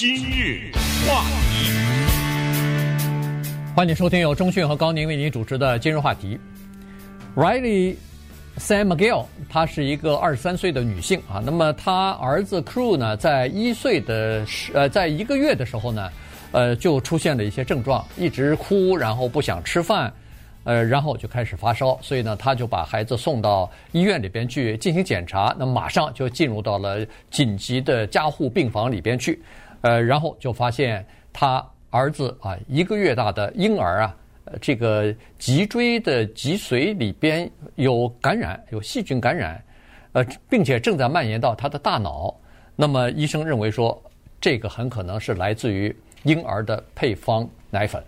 今日话题，欢迎收听由中讯和高宁为您主持的今日话题。Riley San Miguel，她是一个二十三岁的女性啊。那么她儿子 Crew 呢，在一岁的时呃，在一个月的时候呢，呃，就出现了一些症状，一直哭，然后不想吃饭。呃，然后就开始发烧，所以呢，他就把孩子送到医院里边去进行检查。那马上就进入到了紧急的加护病房里边去，呃，然后就发现他儿子啊，一个月大的婴儿啊，这个脊椎的脊髓里边有感染，有细菌感染，呃，并且正在蔓延到他的大脑。那么医生认为说，这个很可能是来自于婴儿的配方奶粉。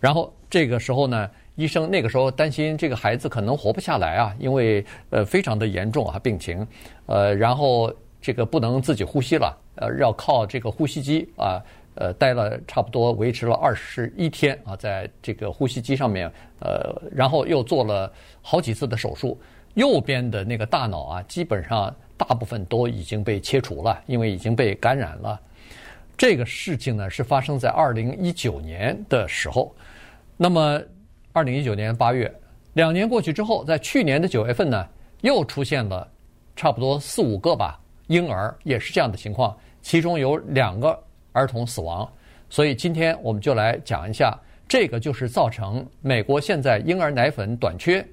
然后这个时候呢。医生那个时候担心这个孩子可能活不下来啊，因为呃非常的严重啊病情，呃然后这个不能自己呼吸了，呃要靠这个呼吸机啊，呃待了差不多维持了二十一天啊，在这个呼吸机上面，呃然后又做了好几次的手术，右边的那个大脑啊基本上大部分都已经被切除了，因为已经被感染了。这个事情呢是发生在二零一九年的时候，那么。二零一九年八月，两年过去之后，在去年的九月份呢，又出现了差不多四五个吧婴儿也是这样的情况，其中有两个儿童死亡。所以今天我们就来讲一下，这个就是造成美国现在婴儿奶粉短缺，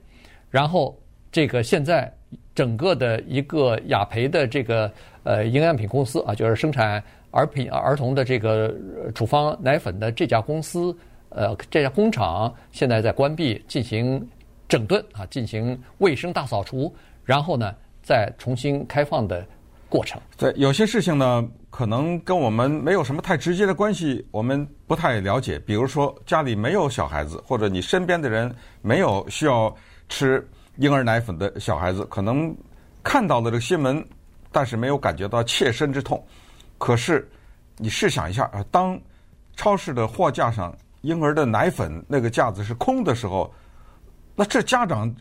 然后这个现在整个的一个雅培的这个呃营养品公司啊，就是生产儿品儿童的这个处方奶粉的这家公司。呃，这家工厂现在在关闭，进行整顿啊，进行卫生大扫除，然后呢，再重新开放的过程。对，有些事情呢，可能跟我们没有什么太直接的关系，我们不太了解。比如说，家里没有小孩子，或者你身边的人没有需要吃婴儿奶粉的小孩子，可能看到了这个新闻，但是没有感觉到切身之痛。可是，你试想一下啊，当超市的货架上，婴儿的奶粉那个架子是空的时候，那这家长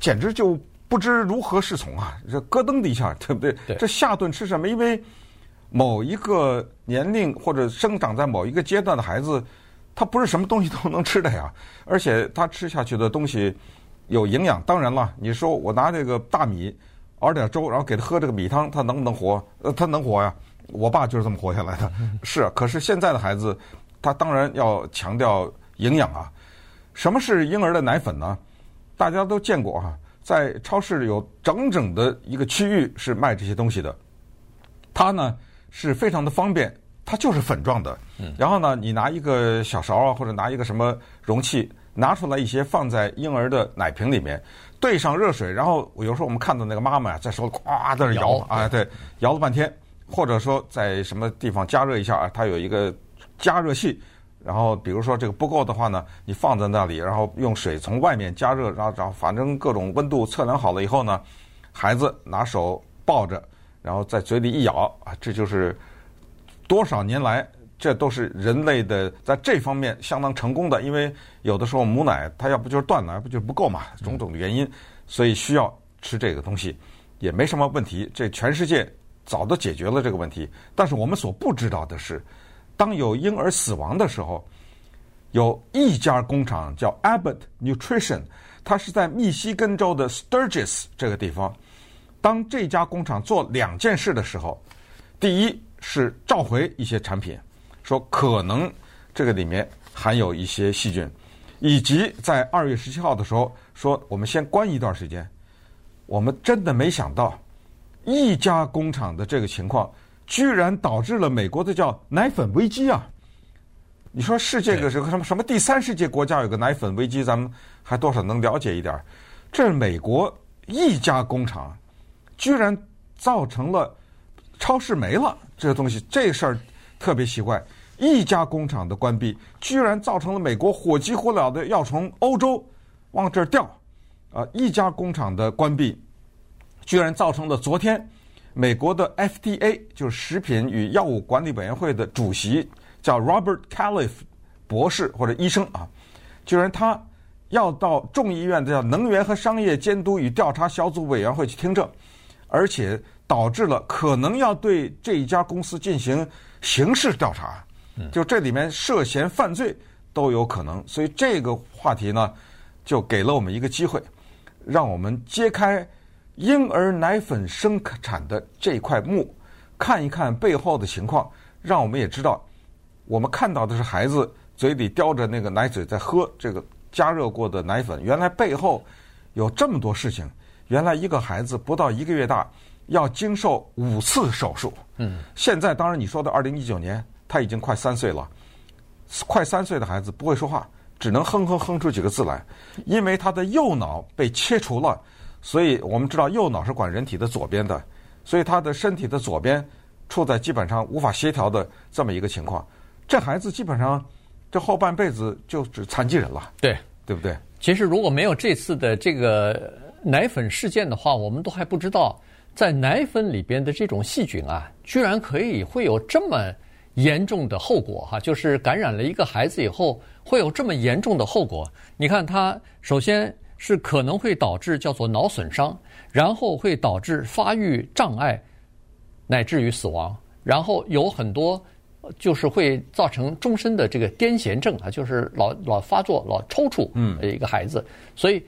简直就不知如何是从啊！这咯噔的一下，对不对？对。这下顿吃什么？因为某一个年龄或者生长在某一个阶段的孩子，他不是什么东西都能吃的呀。而且他吃下去的东西有营养。当然了，你说我拿这个大米熬点粥，然后给他喝这个米汤，他能不能活？呃，他能活呀。我爸就是这么活下来的。是啊，可是现在的孩子。他当然要强调营养啊！什么是婴儿的奶粉呢？大家都见过哈，在超市里有整整的一个区域是卖这些东西的。它呢是非常的方便，它就是粉状的。然后呢，你拿一个小勺啊，或者拿一个什么容器，拿出来一些放在婴儿的奶瓶里面，兑上热水，然后有时候我们看到那个妈妈呀，在手里咵在那摇啊，对，摇了半天，或者说在什么地方加热一下啊，它有一个。加热器，然后比如说这个不够的话呢，你放在那里，然后用水从外面加热，然后然后反正各种温度测量好了以后呢，孩子拿手抱着，然后在嘴里一咬啊，这就是多少年来这都是人类的在这方面相当成功的，因为有的时候母奶它要不就是断了，要不就是不够嘛，种种的原因，所以需要吃这个东西，也没什么问题，这全世界早都解决了这个问题，但是我们所不知道的是。当有婴儿死亡的时候，有一家工厂叫 Abbott Nutrition，它是在密西根州的 Sturgis 这个地方。当这家工厂做两件事的时候，第一是召回一些产品，说可能这个里面含有一些细菌，以及在二月十七号的时候说我们先关一段时间。我们真的没想到一家工厂的这个情况。居然导致了美国的叫奶粉危机啊！你说世界个什么什么什么第三世界国家有个奶粉危机，咱们还多少能了解一点儿。这美国一家工厂，居然造成了超市没了这个东西，这事儿特别奇怪。一家工厂的关闭，居然造成了美国火急火燎的要从欧洲往这儿调啊！一家工厂的关闭，居然造成了昨天。美国的 FDA 就是食品与药物管理委员会的主席叫 Robert Califf 博士或者医生啊，居然他要到众议院的叫能源和商业监督与调查小组委员会去听证，而且导致了可能要对这一家公司进行刑事调查，就这里面涉嫌犯罪都有可能。所以这个话题呢，就给了我们一个机会，让我们揭开婴儿奶粉生产的这块幕，看一看背后的情况，让我们也知道，我们看到的是孩子嘴里叼着那个奶嘴在喝这个加热过的奶粉，原来背后有这么多事情。原来一个孩子不到一个月大，要经受五次手术。嗯，现在当然你说的二零一九年，他已经快三岁了，快三岁的孩子不会说话，只能哼哼哼出几个字来，因为他的右脑被切除了，所以我们知道右脑是管人体的左边的，所以他的身体的左边处在基本上无法协调的这么一个情况。这孩子基本上这后半辈子就是残疾人了，对对不对？其实如果没有这次的这个。奶粉事件的话，我们都还不知道，在奶粉里边的这种细菌啊，居然可以会有这么严重的后果哈！就是感染了一个孩子以后，会有这么严重的后果。你看，他首先是可能会导致叫做脑损伤，然后会导致发育障碍，乃至于死亡，然后有很多就是会造成终身的这个癫痫症啊，就是老老发作、老抽搐，嗯，一个孩子，所以。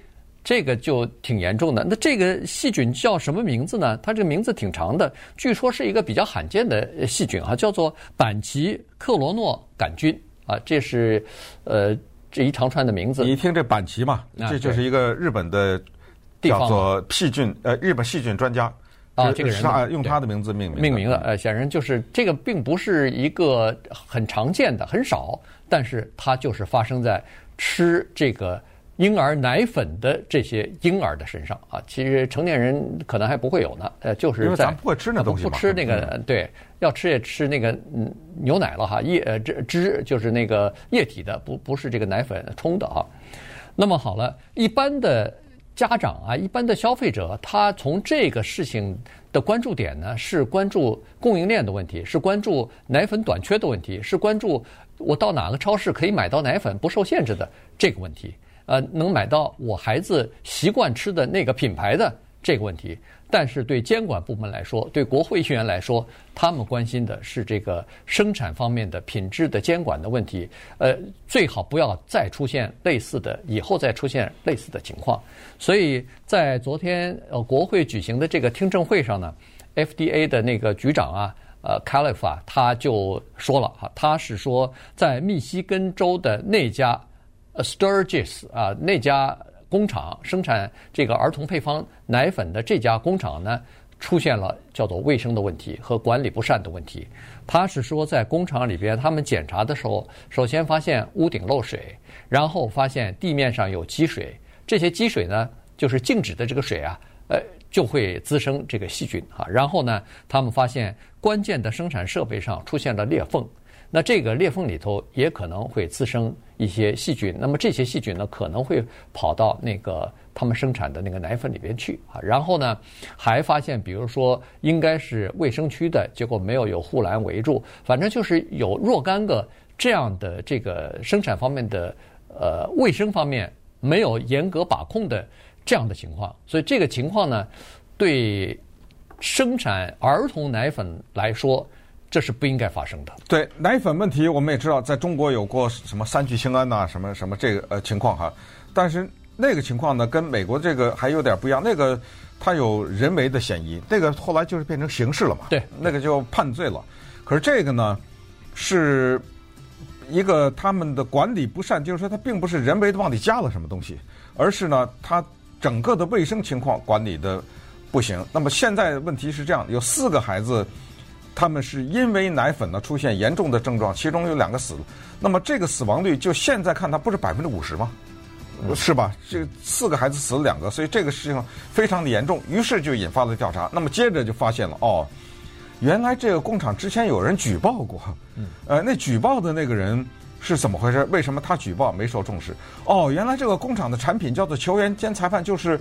这个就挺严重的。那这个细菌叫什么名字呢？它这个名字挺长的，据说是一个比较罕见的细菌啊，叫做板奇克罗诺杆菌啊。这是呃这一长串的名字。你一听这板旗嘛，这就是一个日本的叫做细菌呃日本细菌专家啊，这个人他用他的名字命名命名的。呃，显然就是这个并不是一个很常见的，很少，但是它就是发生在吃这个。婴儿奶粉的这些婴儿的身上啊，其实成年人可能还不会有呢。呃，就是在因为咱不会吃那东西不吃那个，嗯、对，要吃也吃那个嗯牛奶了哈，液呃汁汁就是那个液体的，不不是这个奶粉冲的啊。那么好了，一般的家长啊，一般的消费者，他从这个事情的关注点呢，是关注供应链的问题，是关注奶粉短缺的问题，是关注我到哪个超市可以买到奶粉不受限制的这个问题。呃，能买到我孩子习惯吃的那个品牌的这个问题，但是对监管部门来说，对国会议员来说，他们关心的是这个生产方面的品质的监管的问题。呃，最好不要再出现类似的，以后再出现类似的情况。所以在昨天呃国会举行的这个听证会上呢，FDA 的那个局长啊，呃，Califa 他就说了哈，他是说在密西根州的那家。Sturgis 啊，那家工厂生产这个儿童配方奶粉的这家工厂呢，出现了叫做卫生的问题和管理不善的问题。他是说，在工厂里边，他们检查的时候，首先发现屋顶漏水，然后发现地面上有积水。这些积水呢，就是静止的这个水啊，呃，就会滋生这个细菌啊。然后呢，他们发现关键的生产设备上出现了裂缝。那这个裂缝里头也可能会滋生一些细菌，那么这些细菌呢，可能会跑到那个他们生产的那个奶粉里边去啊。然后呢，还发现，比如说应该是卫生区的，结果没有有护栏围住，反正就是有若干个这样的这个生产方面的呃卫生方面没有严格把控的这样的情况。所以这个情况呢，对生产儿童奶粉来说。这是不应该发生的。对奶粉问题，我们也知道，在中国有过什么三聚氰胺呐，什么什么这个呃情况哈。但是那个情况呢，跟美国这个还有点不一样。那个它有人为的嫌疑，那个后来就是变成刑事了嘛。对，那个就判罪了。可是这个呢，是一个他们的管理不善，就是说他并不是人为的往里加了什么东西，而是呢，他整个的卫生情况管理的不行。那么现在问题是这样，有四个孩子。他们是因为奶粉呢出现严重的症状，其中有两个死了。那么这个死亡率就现在看，它不是百分之五十吗？是吧？这四个孩子死了两个，所以这个事情非常的严重。于是就引发了调查。那么接着就发现了，哦，原来这个工厂之前有人举报过。呃，那举报的那个人是怎么回事？为什么他举报没受重视？哦，原来这个工厂的产品叫做球员兼裁判，就是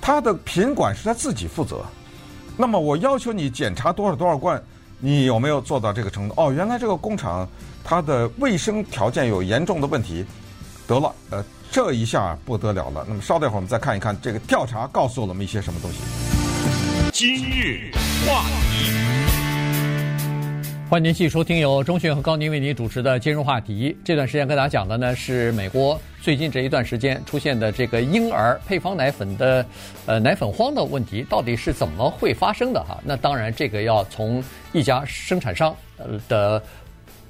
他的品管是他自己负责。那么我要求你检查多少多少罐。你有没有做到这个程度？哦，原来这个工厂它的卫生条件有严重的问题。得了，呃，这一下不得了了。那么稍待会儿我们再看一看这个调查告诉了我们一些什么东西。今日话题，欢迎您继续收听由钟讯和高宁为您主持的金融话题。这段时间跟大家讲的呢是美国最近这一段时间出现的这个婴儿配方奶粉的呃奶粉荒的问题，到底是怎么会发生的哈？那当然这个要从一家生产商呃的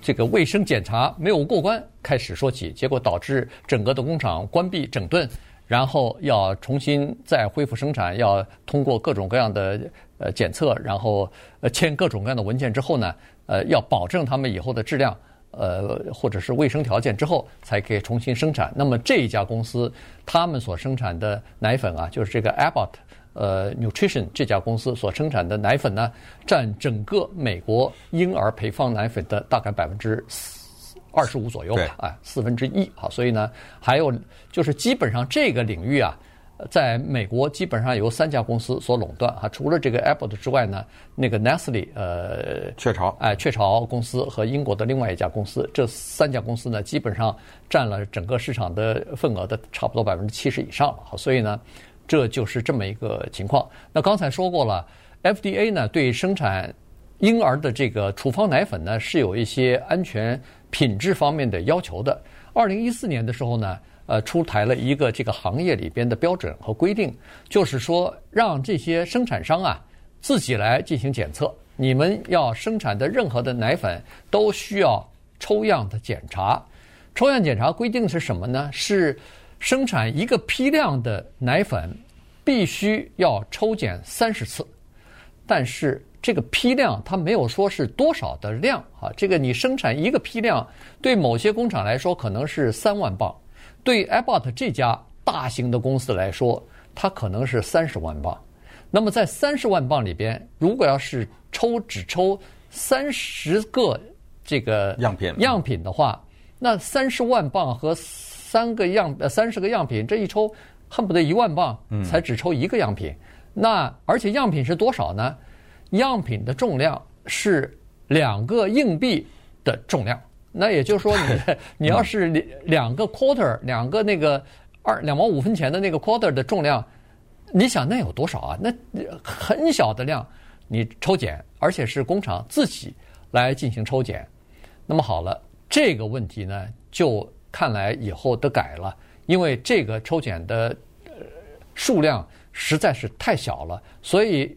这个卫生检查没有过关开始说起，结果导致整个的工厂关闭整顿，然后要重新再恢复生产，要通过各种各样的呃检测，然后呃签各种各样的文件之后呢。呃，要保证他们以后的质量，呃，或者是卫生条件之后，才可以重新生产。那么这一家公司，他们所生产的奶粉啊，就是这个 Abbott 呃 Nutrition 这家公司所生产的奶粉呢，占整个美国婴儿配方奶粉的大概百分之二十五左右吧，啊，四分之一。好，所以呢，还有就是基本上这个领域啊。在美国，基本上由三家公司所垄断哈，除了这个 Apple 之外呢，那个 Nestle 呃，雀巢哎，雀巢公司和英国的另外一家公司，这三家公司呢，基本上占了整个市场的份额的差不多百分之七十以上了。好，所以呢，这就是这么一个情况。那刚才说过了，FDA 呢对生产婴儿的这个处方奶粉呢是有一些安全品质方面的要求的。二零一四年的时候呢。呃，出台了一个这个行业里边的标准和规定，就是说让这些生产商啊自己来进行检测。你们要生产的任何的奶粉都需要抽样的检查。抽样检查规定是什么呢？是生产一个批量的奶粉必须要抽检三十次。但是这个批量它没有说是多少的量啊。这个你生产一个批量，对某些工厂来说可能是三万磅。对 Abbott 这家大型的公司来说，它可能是三十万磅。那么在三十万磅里边，如果要是抽只抽三十个这个样品样品的话，那三十万磅和三个样呃三十个样品，这一抽恨不得一万磅才只抽一个样品。那而且样品是多少呢？样品的重量是两个硬币的重量。那也就是说，你 你要是两两个 quarter，两个那个二两毛五分钱的那个 quarter 的重量，你想那有多少啊？那很小的量，你抽检，而且是工厂自己来进行抽检。那么好了，这个问题呢，就看来以后得改了，因为这个抽检的数量实在是太小了，所以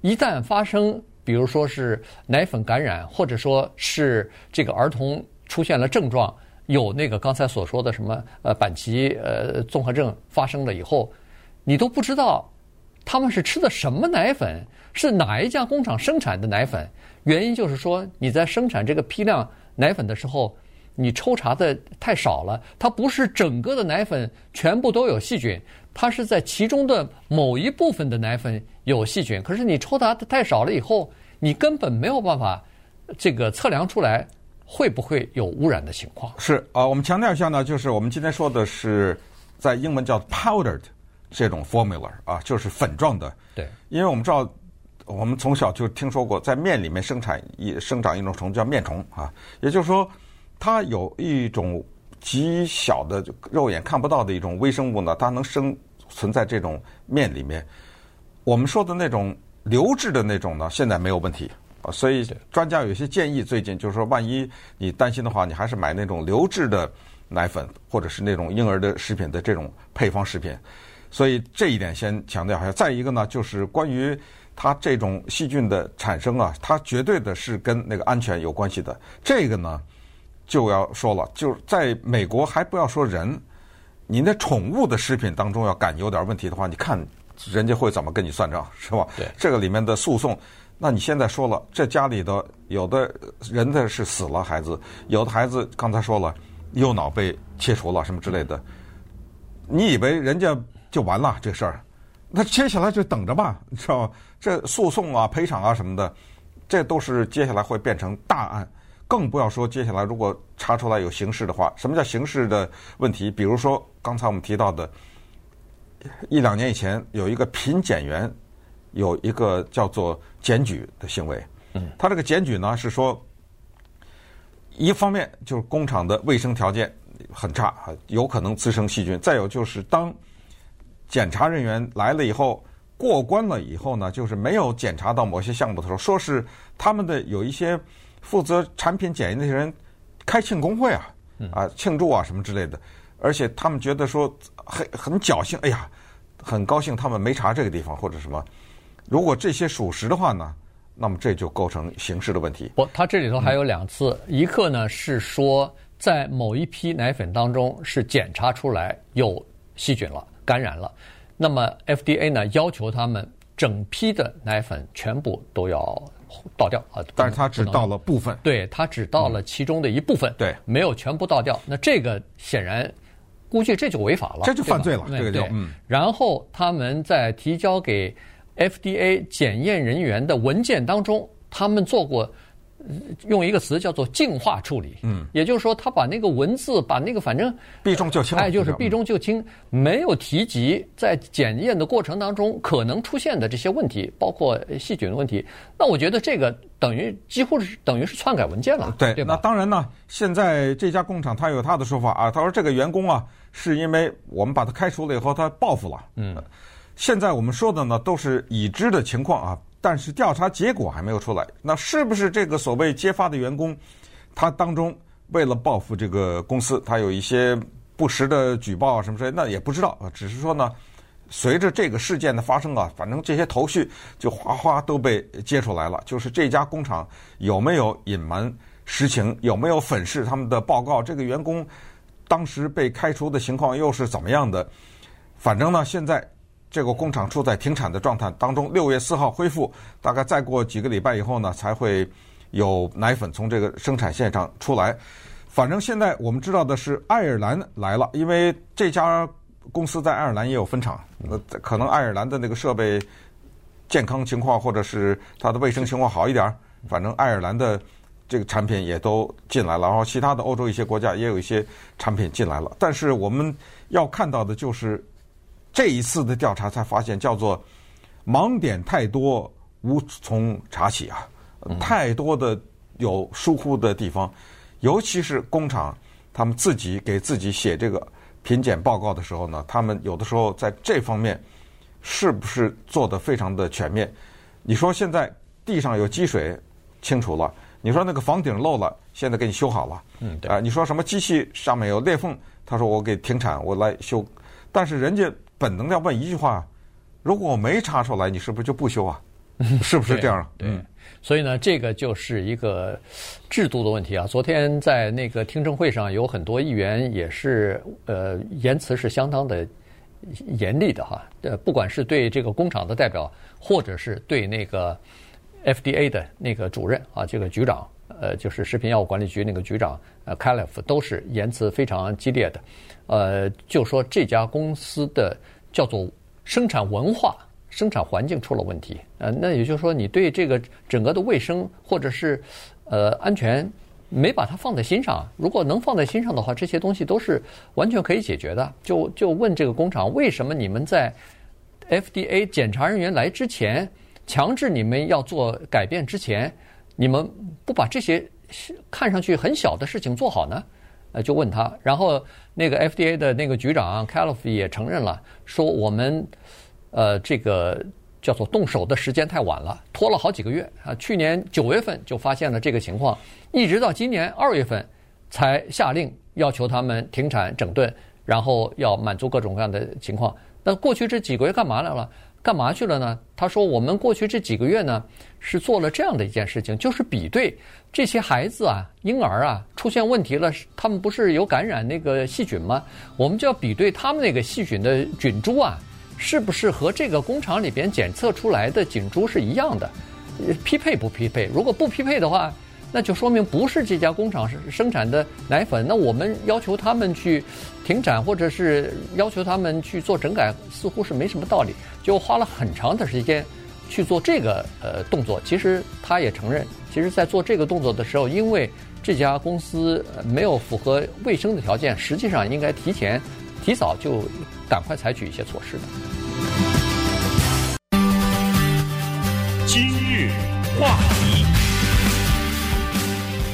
一旦发生。比如说是奶粉感染，或者说是这个儿童出现了症状，有那个刚才所说的什么呃板奇呃综合症发生了以后，你都不知道他们是吃的什么奶粉，是哪一家工厂生产的奶粉。原因就是说你在生产这个批量奶粉的时候，你抽查的太少了，它不是整个的奶粉全部都有细菌。它是在其中的某一部分的奶粉有细菌，可是你抽查的太少了以后，你根本没有办法这个测量出来会不会有污染的情况。是啊，我们强调一下呢，就是我们今天说的是在英文叫 powdered 这种 formula 啊，就是粉状的。对，因为我们知道，我们从小就听说过，在面里面生产一生长一种虫叫面虫啊，也就是说，它有一种。极小的肉眼看不到的一种微生物呢，它能生存在这种面里面。我们说的那种流质的那种呢，现在没有问题啊。所以专家有一些建议，最近就是说，万一你担心的话，你还是买那种流质的奶粉，或者是那种婴儿的食品的这种配方食品。所以这一点先强调一下。再一个呢，就是关于它这种细菌的产生啊，它绝对的是跟那个安全有关系的。这个呢。就要说了，就是在美国还不要说人，你那宠物的食品当中要敢有点问题的话，你看人家会怎么跟你算账，是吧？对，这个里面的诉讼，那你现在说了，这家里的有的人的是死了孩子，有的孩子刚才说了右脑被切除了什么之类的，你以为人家就完了这事儿？那接下来就等着吧，你知道吗？这诉讼啊、赔偿啊什么的，这都是接下来会变成大案。更不要说接下来如果查出来有刑事的话，什么叫刑事的问题？比如说刚才我们提到的，一两年以前有一个品检员有一个叫做检举的行为，嗯，他这个检举呢是说，一方面就是工厂的卫生条件很差，有可能滋生细菌；再有就是当检查人员来了以后过关了以后呢，就是没有检查到某些项目的时候，说是他们的有一些。负责产品检验那些人开庆功会啊，啊庆祝啊什么之类的，而且他们觉得说很很侥幸，哎呀，很高兴他们没查这个地方或者什么。如果这些属实的话呢，那么这就构成刑事的问题。不，他这里头还有两次，嗯、一个呢是说在某一批奶粉当中是检查出来有细菌了，感染了，那么 FDA 呢要求他们整批的奶粉全部都要倒掉啊。但是它只倒了部分，对，它只倒了其中的一部分，嗯、对，没有全部倒掉。那这个显然估计这就违法了，这就犯罪了，对这个就对。嗯。然后他们在提交给。FDA 检验人员的文件当中，他们做过用一个词叫做净化处理，嗯，也就是说，他把那个文字，把那个反正避重就轻，哎，就是避重就轻，没有提及在检验的过程当中可能出现的这些问题，包括细菌的问题。那我觉得这个等于几乎是等于是篡改文件了，对，对吧？那当然呢，现在这家工厂他有他的说法啊，他说这个员工啊，是因为我们把他开除了以后，他报复了，嗯。现在我们说的呢，都是已知的情况啊，但是调查结果还没有出来。那是不是这个所谓揭发的员工，他当中为了报复这个公司，他有一些不实的举报啊什么之类？那也不知道啊。只是说呢，随着这个事件的发生啊，反正这些头绪就哗哗都被揭出来了。就是这家工厂有没有隐瞒实情，有没有粉饰他们的报告？这个员工当时被开除的情况又是怎么样的？反正呢，现在。这个工厂处在停产的状态当中，六月四号恢复，大概再过几个礼拜以后呢，才会有奶粉从这个生产线上出来。反正现在我们知道的是，爱尔兰来了，因为这家公司在爱尔兰也有分厂，呃，可能爱尔兰的那个设备健康情况或者是它的卫生情况好一点，反正爱尔兰的这个产品也都进来了，然后其他的欧洲一些国家也有一些产品进来了。但是我们要看到的就是。这一次的调查才发现，叫做盲点太多，无从查起啊！太多的有疏忽的地方，尤其是工厂他们自己给自己写这个品检报告的时候呢，他们有的时候在这方面是不是做得非常的全面？你说现在地上有积水，清楚了；你说那个房顶漏了，现在给你修好了。嗯，对啊，你说什么机器上面有裂缝，他说我给停产，我来修，但是人家。本能的要问一句话：如果我没查出来，你是不是就不修啊？是不是这样？啊对，所以呢，这个就是一个制度的问题啊。昨天在那个听证会上，有很多议员也是呃言辞是相当的严厉的哈。呃，不管是对这个工厂的代表，或者是对那个 FDA 的那个主任啊，这个局长，呃，就是食品药物管理局那个局长呃 Califf 都是言辞非常激烈的。呃，就说这家公司的叫做生产文化、生产环境出了问题。呃，那也就是说，你对这个整个的卫生或者是呃安全没把它放在心上。如果能放在心上的话，这些东西都是完全可以解决的。就就问这个工厂，为什么你们在 FDA 检查人员来之前，强制你们要做改变之前，你们不把这些看上去很小的事情做好呢？呃，就问他，然后那个 FDA 的那个局长 Califf 也承认了，说我们呃这个叫做动手的时间太晚了，拖了好几个月啊。去年九月份就发现了这个情况，一直到今年二月份才下令要求他们停产整顿，然后要满足各种各样的情况。那过去这几个月干嘛来了？干嘛去了呢？他说我们过去这几个月呢是做了这样的一件事情，就是比对。这些孩子啊，婴儿啊，出现问题了，他们不是有感染那个细菌吗？我们就要比对他们那个细菌的菌株啊，是不是和这个工厂里边检测出来的菌株是一样的？匹配不匹配？如果不匹配的话，那就说明不是这家工厂生产的奶粉。那我们要求他们去停产，或者是要求他们去做整改，似乎是没什么道理。就花了很长的时间。去做这个呃动作，其实他也承认，其实在做这个动作的时候，因为这家公司没有符合卫生的条件，实际上应该提前、提早就赶快采取一些措施的。今日话题，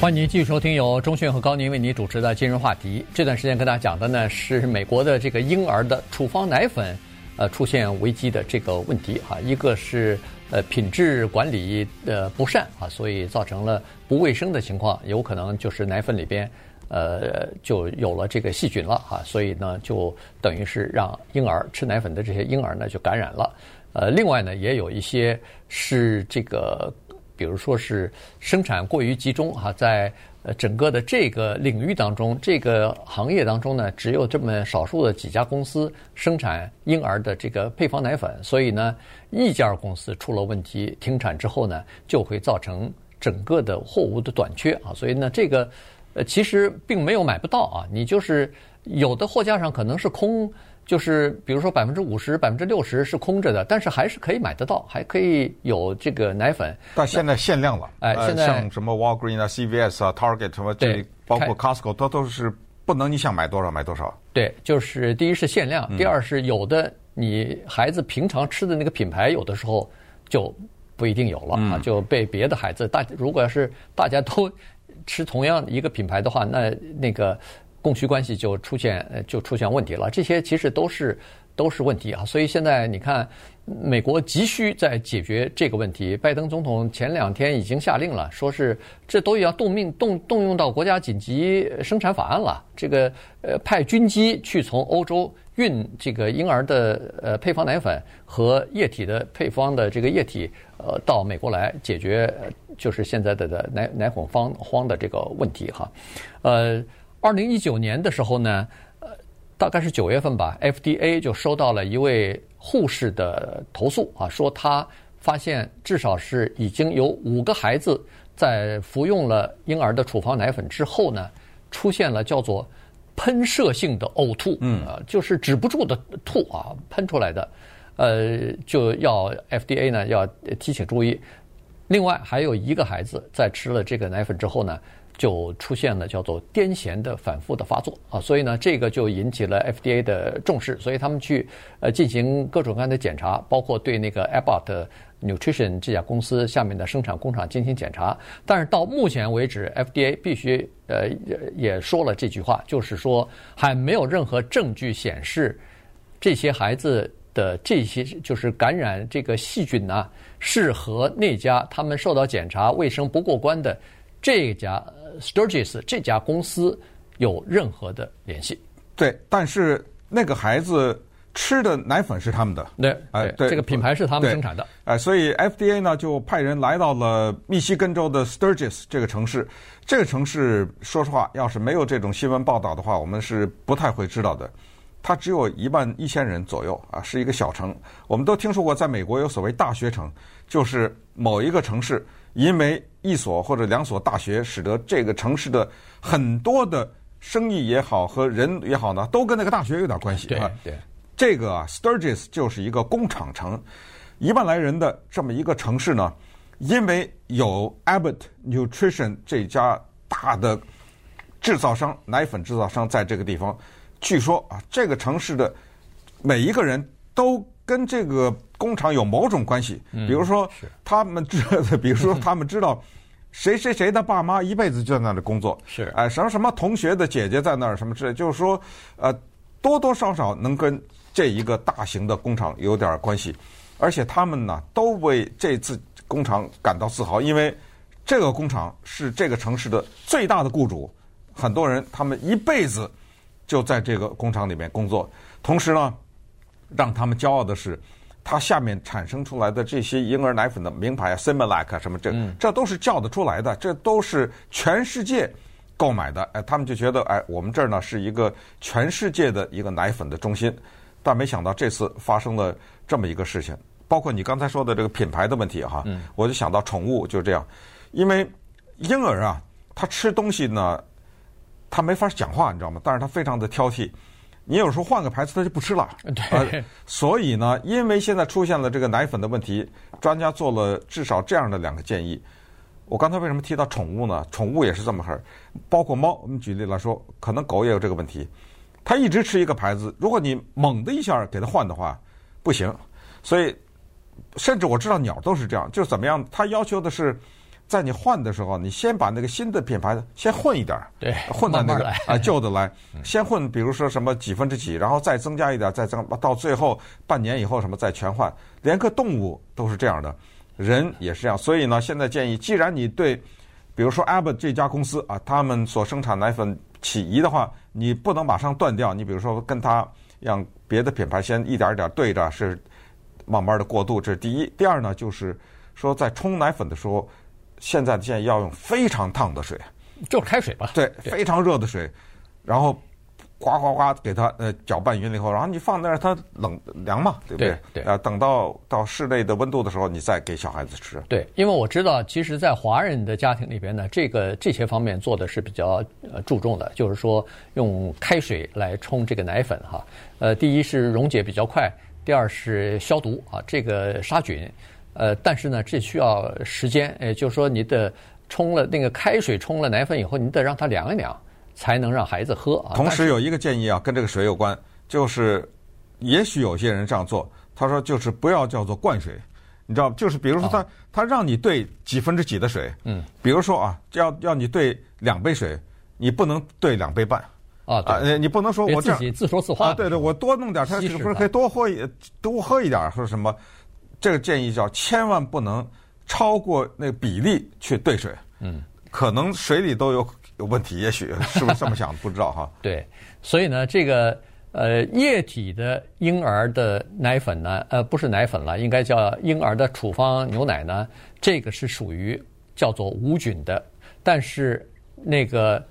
欢迎您继续收听由钟讯和高宁为您主持的《今日话题》。这段时间跟大家讲的呢是美国的这个婴儿的处方奶粉。呃，出现危机的这个问题哈，一个是呃品质管理的不善啊，所以造成了不卫生的情况，有可能就是奶粉里边呃就有了这个细菌了啊，所以呢就等于是让婴儿吃奶粉的这些婴儿呢就感染了。呃，另外呢也有一些是这个，比如说是生产过于集中哈，在。呃，整个的这个领域当中，这个行业当中呢，只有这么少数的几家公司生产婴儿的这个配方奶粉，所以呢，一家公司出了问题停产之后呢，就会造成整个的货物的短缺啊，所以呢，这个呃其实并没有买不到啊，你就是有的货架上可能是空。就是比如说百分之五十、百分之六十是空着的，但是还是可以买得到，还可以有这个奶粉。但现在限量了，哎，现在像什么 Walgreen 啊、CVS 啊、Target 什么这，包括 Costco，它都是不能你想买多少买多少。对，就是第一是限量，第二是有的你孩子平常吃的那个品牌，有的时候就不一定有了啊，就被别的孩子大。如果要是大家都 吃同样一个品牌的话，那那个。供需关系就出现呃就出现问题了，这些其实都是都是问题啊。所以现在你看，美国急需在解决这个问题。拜登总统前两天已经下令了，说是这都要动命动动用到国家紧急生产法案了。这个呃派军机去从欧洲运这个婴儿的呃配方奶粉和液体的配方的这个液体呃到美国来解决就是现在的的奶奶粉荒荒的这个问题哈，呃。二零一九年的时候呢，呃，大概是九月份吧，FDA 就收到了一位护士的投诉啊，说他发现至少是已经有五个孩子在服用了婴儿的处方奶粉之后呢，出现了叫做喷射性的呕吐，嗯，就是止不住的吐啊，喷出来的，呃，就要 FDA 呢要提醒注意。另外还有一个孩子在吃了这个奶粉之后呢。就出现了叫做癫痫的反复的发作啊，所以呢，这个就引起了 FDA 的重视，所以他们去呃进行各种各样的检查，包括对那个 Abbott Nutrition 这家公司下面的生产工厂进行检查。但是到目前为止，FDA 必须呃也说了这句话，就是说还没有任何证据显示这些孩子的这些就是感染这个细菌呢，是和那家他们受到检查卫生不过关的这家。Sturgis 这家公司有任何的联系？对，但是那个孩子吃的奶粉是他们的，对，哎，对，这个品牌是他们生产的，哎，所以 FDA 呢就派人来到了密西根州的 Sturgis 这个城市。这个城市说实话，要是没有这种新闻报道的话，我们是不太会知道的。它只有一万一千人左右啊，是一个小城。我们都听说过，在美国有所谓大学城，就是某一个城市。因为一所或者两所大学，使得这个城市的很多的生意也好和人也好呢，都跟那个大学有点关系。对对，这个啊，Sturgis 就是一个工厂城，一万来人的这么一个城市呢，因为有 Abbott Nutrition 这家大的制造商奶粉制造商在这个地方，据说啊，这个城市的每一个人都跟这个。工厂有某种关系，比如说他们知，比如说 他们知道谁谁谁的爸妈一辈子就在那里工作，是哎什么什么同学的姐姐在那儿什么之类，就是说呃多多少少能跟这一个大型的工厂有点关系，而且他们呢都为这次工厂感到自豪，因为这个工厂是这个城市的最大的雇主，很多人他们一辈子就在这个工厂里面工作，同时呢让他们骄傲的是。它下面产生出来的这些婴儿奶粉的名牌啊，Similac 什么这，这都是叫得出来的，这都是全世界购买的。哎，他们就觉得，哎，我们这儿呢是一个全世界的一个奶粉的中心。但没想到这次发生了这么一个事情，包括你刚才说的这个品牌的问题哈，我就想到宠物就这样，因为婴儿啊，他吃东西呢，他没法讲话，你知道吗？但是他非常的挑剔。你有时候换个牌子，他就不吃了。对、呃，所以呢，因为现在出现了这个奶粉的问题，专家做了至少这样的两个建议。我刚才为什么提到宠物呢？宠物也是这么回事，包括猫。我们举例来说，可能狗也有这个问题。它一直吃一个牌子，如果你猛的一下给它换的话，不行。所以，甚至我知道鸟都是这样，就怎么样？它要求的是。在你换的时候，你先把那个新的品牌的先混一点儿，对，混到那个啊旧的来，嗯、先混，比如说什么几分之几，然后再增加一点，再增，到最后半年以后什么再全换。连个动物都是这样的，人也是这样。所以呢，现在建议，既然你对，比如说 Abbott 这家公司啊，他们所生产奶粉起疑的话，你不能马上断掉。你比如说跟他让别的品牌先一点一点对着，是慢慢的过渡，这是第一。第二呢，就是说在冲奶粉的时候，现在建议要用非常烫的水，就是开水吧？对，非常热的水，然后。呱呱呱，给它呃搅拌匀了以后，然后你放那儿，它冷凉嘛，对不对？对。呃，等到到室内的温度的时候，你再给小孩子吃。对，因为我知道，其实，在华人的家庭里边呢，这个这些方面做的是比较呃注重的，就是说用开水来冲这个奶粉哈。呃，第一是溶解比较快，第二是消毒啊，这个杀菌。呃，但是呢，这需要时间，也，就是说你得冲了那个开水冲了奶粉以后，你得让它凉一凉。才能让孩子喝啊。同时有一个建议啊，跟这个水有关，就是也许有些人这样做，他说就是不要叫做灌水，你知道，就是比如说他他让你兑几分之几的水，嗯，比如说啊，要要你兑两杯水，你不能兑两杯半啊，对，你不能说我这样自己自说自话，对对，我多弄点，他是不是可以多喝一多喝一点，或者什么？这个建议叫千万不能超过那个比例去兑水，嗯，可能水里都有。有问题，也许是不是这么想？不知道哈。对，所以呢，这个呃液体的婴儿的奶粉呢，呃不是奶粉了，应该叫婴儿的处方牛奶呢，这个是属于叫做无菌的。但是那个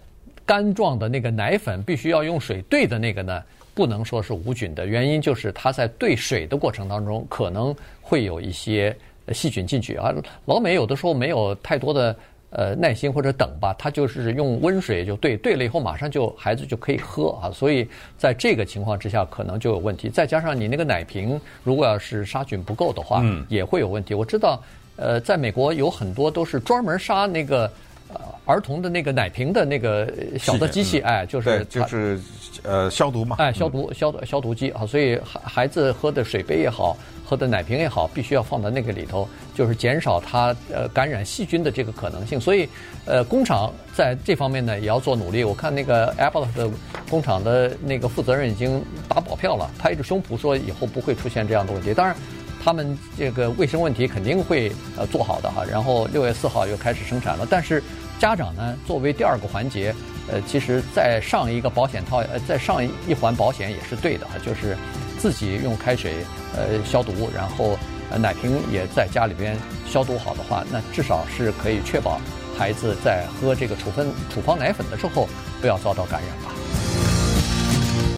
干状的那个奶粉必须要用水兑的那个呢，不能说是无菌的。原因就是它在兑水的过程当中可能会有一些细菌进去啊。老美有的时候没有太多的。呃，耐心或者等吧，他就是用温水就兑，兑了以后马上就孩子就可以喝啊，所以在这个情况之下可能就有问题。再加上你那个奶瓶如果要是杀菌不够的话，也会有问题。我知道，呃，在美国有很多都是专门杀那个呃儿童的那个奶瓶的那个小的机器，哎，就是就是呃消毒嘛，哎，消毒消毒消毒机啊，所以孩孩子喝的水杯也好。喝的奶瓶也好，必须要放到那个里头，就是减少它呃感染细菌的这个可能性。所以，呃，工厂在这方面呢也要做努力。我看那个 Apple 的工厂的那个负责人已经打保票了，拍着胸脯说以后不会出现这样的问题。当然，他们这个卫生问题肯定会呃做好的哈。然后六月四号又开始生产了，但是家长呢作为第二个环节，呃，其实再上一个保险套，呃，再上一环保险也是对的，就是。自己用开水呃消毒，然后奶瓶也在家里边消毒好的话，那至少是可以确保孩子在喝这个处方处方奶粉的时候不要遭到感染吧。